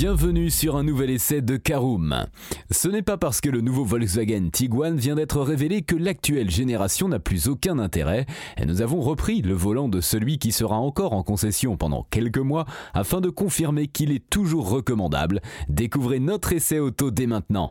Bienvenue sur un nouvel essai de Caroom. Ce n'est pas parce que le nouveau Volkswagen Tiguan vient d'être révélé que l'actuelle génération n'a plus aucun intérêt et nous avons repris le volant de celui qui sera encore en concession pendant quelques mois afin de confirmer qu'il est toujours recommandable. Découvrez notre essai auto dès maintenant.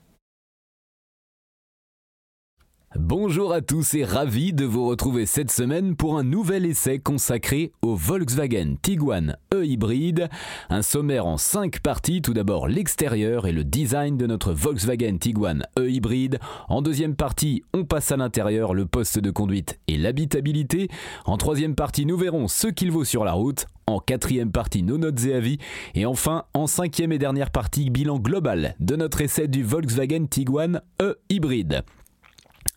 Bonjour à tous et ravi de vous retrouver cette semaine pour un nouvel essai consacré au Volkswagen Tiguan E-Hybride. Un sommaire en 5 parties, tout d'abord l'extérieur et le design de notre Volkswagen Tiguan E-Hybride. En deuxième partie, on passe à l'intérieur, le poste de conduite et l'habitabilité. En troisième partie, nous verrons ce qu'il vaut sur la route. En quatrième partie, nos notes et avis. Et enfin, en cinquième et dernière partie, bilan global de notre essai du Volkswagen Tiguan E-Hybride.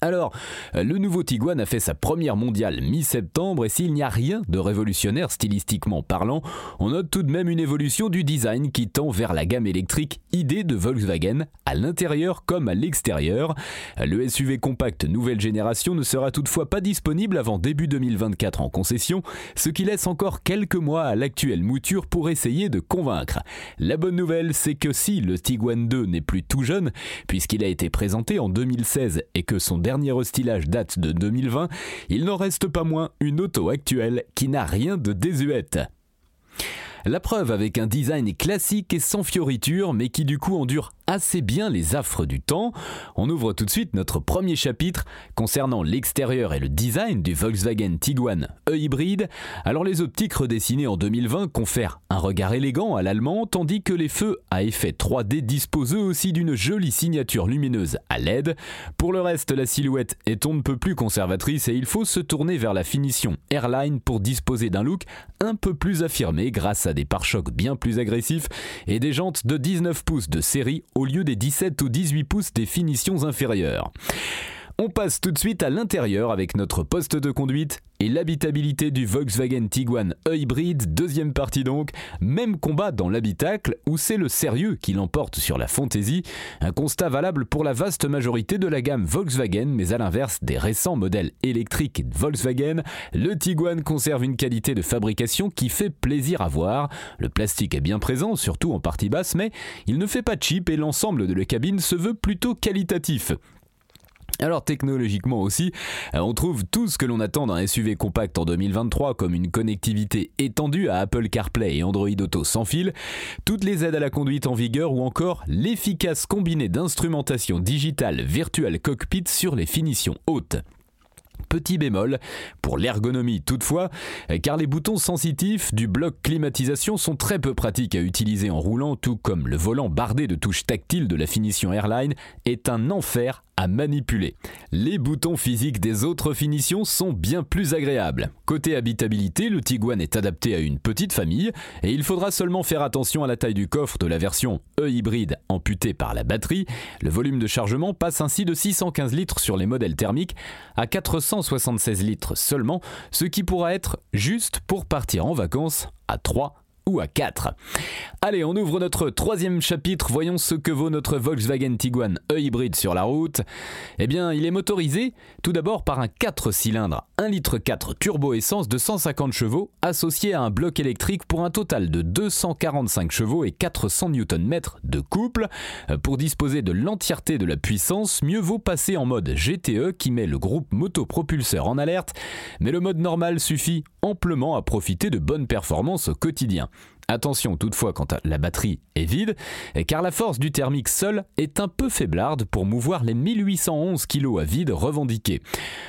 Alors, le nouveau Tiguan a fait sa première mondiale mi-septembre et s'il n'y a rien de révolutionnaire stylistiquement parlant, on note tout de même une évolution du design qui tend vers la gamme électrique idée de Volkswagen à l'intérieur comme à l'extérieur. Le SUV compact nouvelle génération ne sera toutefois pas disponible avant début 2024 en concession, ce qui laisse encore quelques mois à l'actuelle mouture pour essayer de convaincre. La bonne nouvelle, c'est que si le Tiguan 2 n'est plus tout jeune, puisqu'il a été présenté en 2016 et que son dernier dernier restylage date de 2020, il n'en reste pas moins une auto actuelle qui n'a rien de désuète. La preuve avec un design classique et sans fioriture, mais qui du coup endure assez bien les affres du temps. On ouvre tout de suite notre premier chapitre concernant l'extérieur et le design du Volkswagen Tiguan E-hybride. Alors les optiques redessinées en 2020 confèrent un regard élégant à l'allemand, tandis que les feux à effet 3D disposent eux aussi d'une jolie signature lumineuse à LED. Pour le reste, la silhouette est on ne peut plus conservatrice et il faut se tourner vers la finition Airline pour disposer d'un look un peu plus affirmé grâce à des pare-chocs bien plus agressifs et des jantes de 19 pouces de série au lieu des 17 ou 18 pouces des finitions inférieures. On passe tout de suite à l'intérieur avec notre poste de conduite et l'habitabilité du Volkswagen Tiguan E-Hybride, deuxième partie donc, même combat dans l'habitacle où c'est le sérieux qui l'emporte sur la fantaisie, un constat valable pour la vaste majorité de la gamme Volkswagen, mais à l'inverse des récents modèles électriques Volkswagen, le Tiguan conserve une qualité de fabrication qui fait plaisir à voir. Le plastique est bien présent, surtout en partie basse, mais il ne fait pas cheap et l'ensemble de la cabine se veut plutôt qualitatif. Alors technologiquement aussi, euh, on trouve tout ce que l'on attend d'un SUV compact en 2023 comme une connectivité étendue à Apple CarPlay et Android Auto sans fil, toutes les aides à la conduite en vigueur ou encore l'efficace combiné d'instrumentation digitale virtual cockpit sur les finitions hautes. Petit bémol, pour l'ergonomie toutefois, car les boutons sensitifs du bloc climatisation sont très peu pratiques à utiliser en roulant, tout comme le volant bardé de touches tactiles de la finition Airline est un enfer à manipuler. Les boutons physiques des autres finitions sont bien plus agréables. Côté habitabilité, le Tiguan est adapté à une petite famille et il faudra seulement faire attention à la taille du coffre de la version E-hybride amputée par la batterie. Le volume de chargement passe ainsi de 615 litres sur les modèles thermiques à 476 litres seulement, ce qui pourra être juste pour partir en vacances à 3 ou à 4. Allez, on ouvre notre troisième chapitre, voyons ce que vaut notre Volkswagen Tiguan E-hybride sur la route. Eh bien, il est motorisé tout d'abord par un 4 cylindres 1 litre 4 turbo essence de 150 chevaux associé à un bloc électrique pour un total de 245 chevaux et 400 Nm de couple. Pour disposer de l'entièreté de la puissance, mieux vaut passer en mode GTE qui met le groupe motopropulseur en alerte, mais le mode normal suffit amplement à profiter de bonnes performances au quotidien. Attention toutefois quand la batterie est vide, car la force du thermique seul est un peu faiblarde pour mouvoir les 1811 kg à vide revendiqués.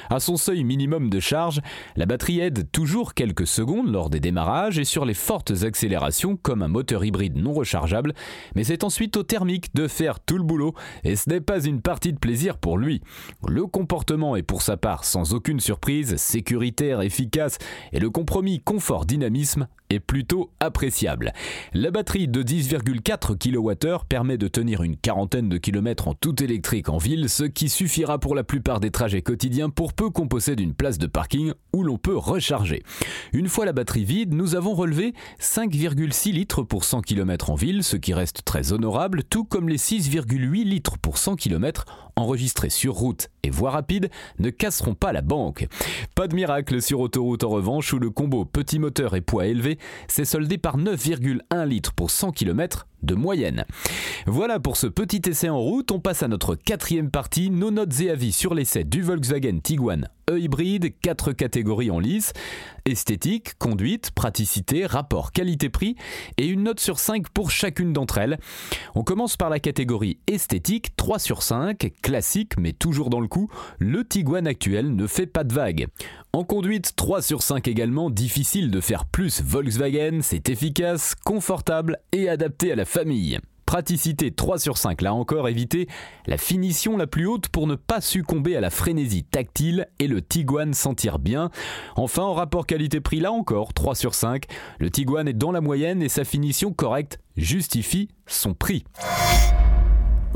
À son seuil minimum de charge, la batterie aide toujours quelques secondes lors des démarrages et sur les fortes accélérations comme un moteur hybride non rechargeable, mais c'est ensuite au thermique de faire tout le boulot et ce n'est pas une partie de plaisir pour lui. Le comportement est pour sa part sans aucune surprise, sécuritaire, efficace et le compromis confort-dynamisme est plutôt apprécié. La batterie de 10,4 kWh permet de tenir une quarantaine de kilomètres en tout électrique en ville, ce qui suffira pour la plupart des trajets quotidiens pour peu qu'on possède une place de parking où l'on peut recharger. Une fois la batterie vide, nous avons relevé 5,6 litres pour 100 km en ville, ce qui reste très honorable, tout comme les 6,8 litres pour 100 km enregistrés sur route et voie rapide ne casseront pas la banque. Pas de miracle sur autoroute en revanche où le combo petit moteur et poids élevé s'est soldé par 9,1 litres pour 100 km de moyenne. Voilà pour ce petit essai en route, on passe à notre quatrième partie, nos notes et avis sur l'essai du Volkswagen Tiguan E-hybride, quatre catégories en lice, esthétique, conduite, praticité, rapport qualité-prix et une note sur 5 pour chacune d'entre elles. On commence par la catégorie esthétique, 3 sur 5, classique mais toujours dans le coup, le Tiguan actuel ne fait pas de vague. En conduite, 3 sur 5 également, difficile de faire plus Volkswagen, c'est efficace, confortable et adapté à la famille. Praticité 3 sur 5, là encore évitez la finition la plus haute pour ne pas succomber à la frénésie tactile et le Tiguan sentir bien. Enfin, en rapport qualité-prix, là encore 3 sur 5, le Tiguan est dans la moyenne et sa finition correcte justifie son prix.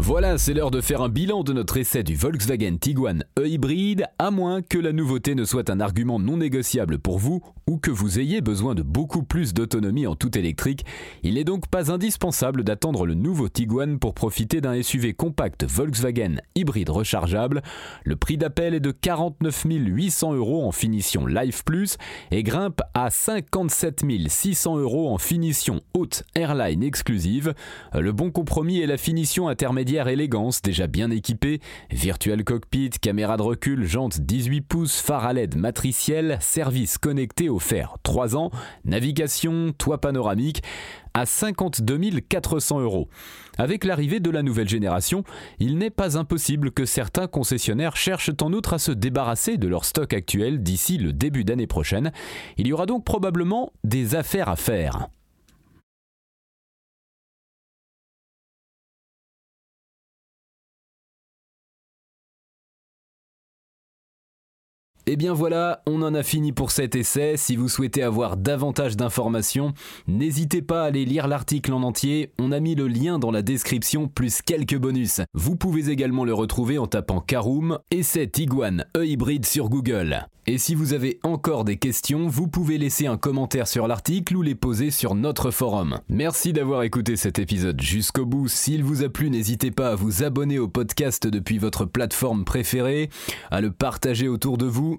Voilà, c'est l'heure de faire un bilan de notre essai du Volkswagen Tiguan E-hybride, à moins que la nouveauté ne soit un argument non négociable pour vous ou que vous ayez besoin de beaucoup plus d'autonomie en tout électrique. Il n'est donc pas indispensable d'attendre le nouveau Tiguan pour profiter d'un SUV compact Volkswagen hybride rechargeable. Le prix d'appel est de 49 800 euros en finition Life Plus et grimpe à 57 600 euros en finition haute Airline exclusive. Le bon compromis est la finition intermédiaire élégance déjà bien équipée, virtual cockpit, caméra de recul, jantes 18 pouces, phare à LED matriciel, service connecté offert 3 ans, navigation, toit panoramique à 52 400 euros. Avec l'arrivée de la nouvelle génération, il n'est pas impossible que certains concessionnaires cherchent en outre à se débarrasser de leur stock actuel d'ici le début d'année prochaine. Il y aura donc probablement des affaires à faire. Et eh bien voilà, on en a fini pour cet essai. Si vous souhaitez avoir davantage d'informations, n'hésitez pas à aller lire l'article en entier. On a mis le lien dans la description plus quelques bonus. Vous pouvez également le retrouver en tapant Caroom Essai Tiguan E-hybride sur Google. Et si vous avez encore des questions, vous pouvez laisser un commentaire sur l'article ou les poser sur notre forum. Merci d'avoir écouté cet épisode jusqu'au bout. S'il vous a plu, n'hésitez pas à vous abonner au podcast depuis votre plateforme préférée, à le partager autour de vous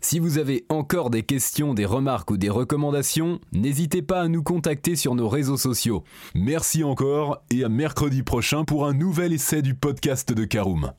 Si vous avez encore des questions, des remarques ou des recommandations, n'hésitez pas à nous contacter sur nos réseaux sociaux. Merci encore et à mercredi prochain pour un nouvel essai du podcast de Caroom.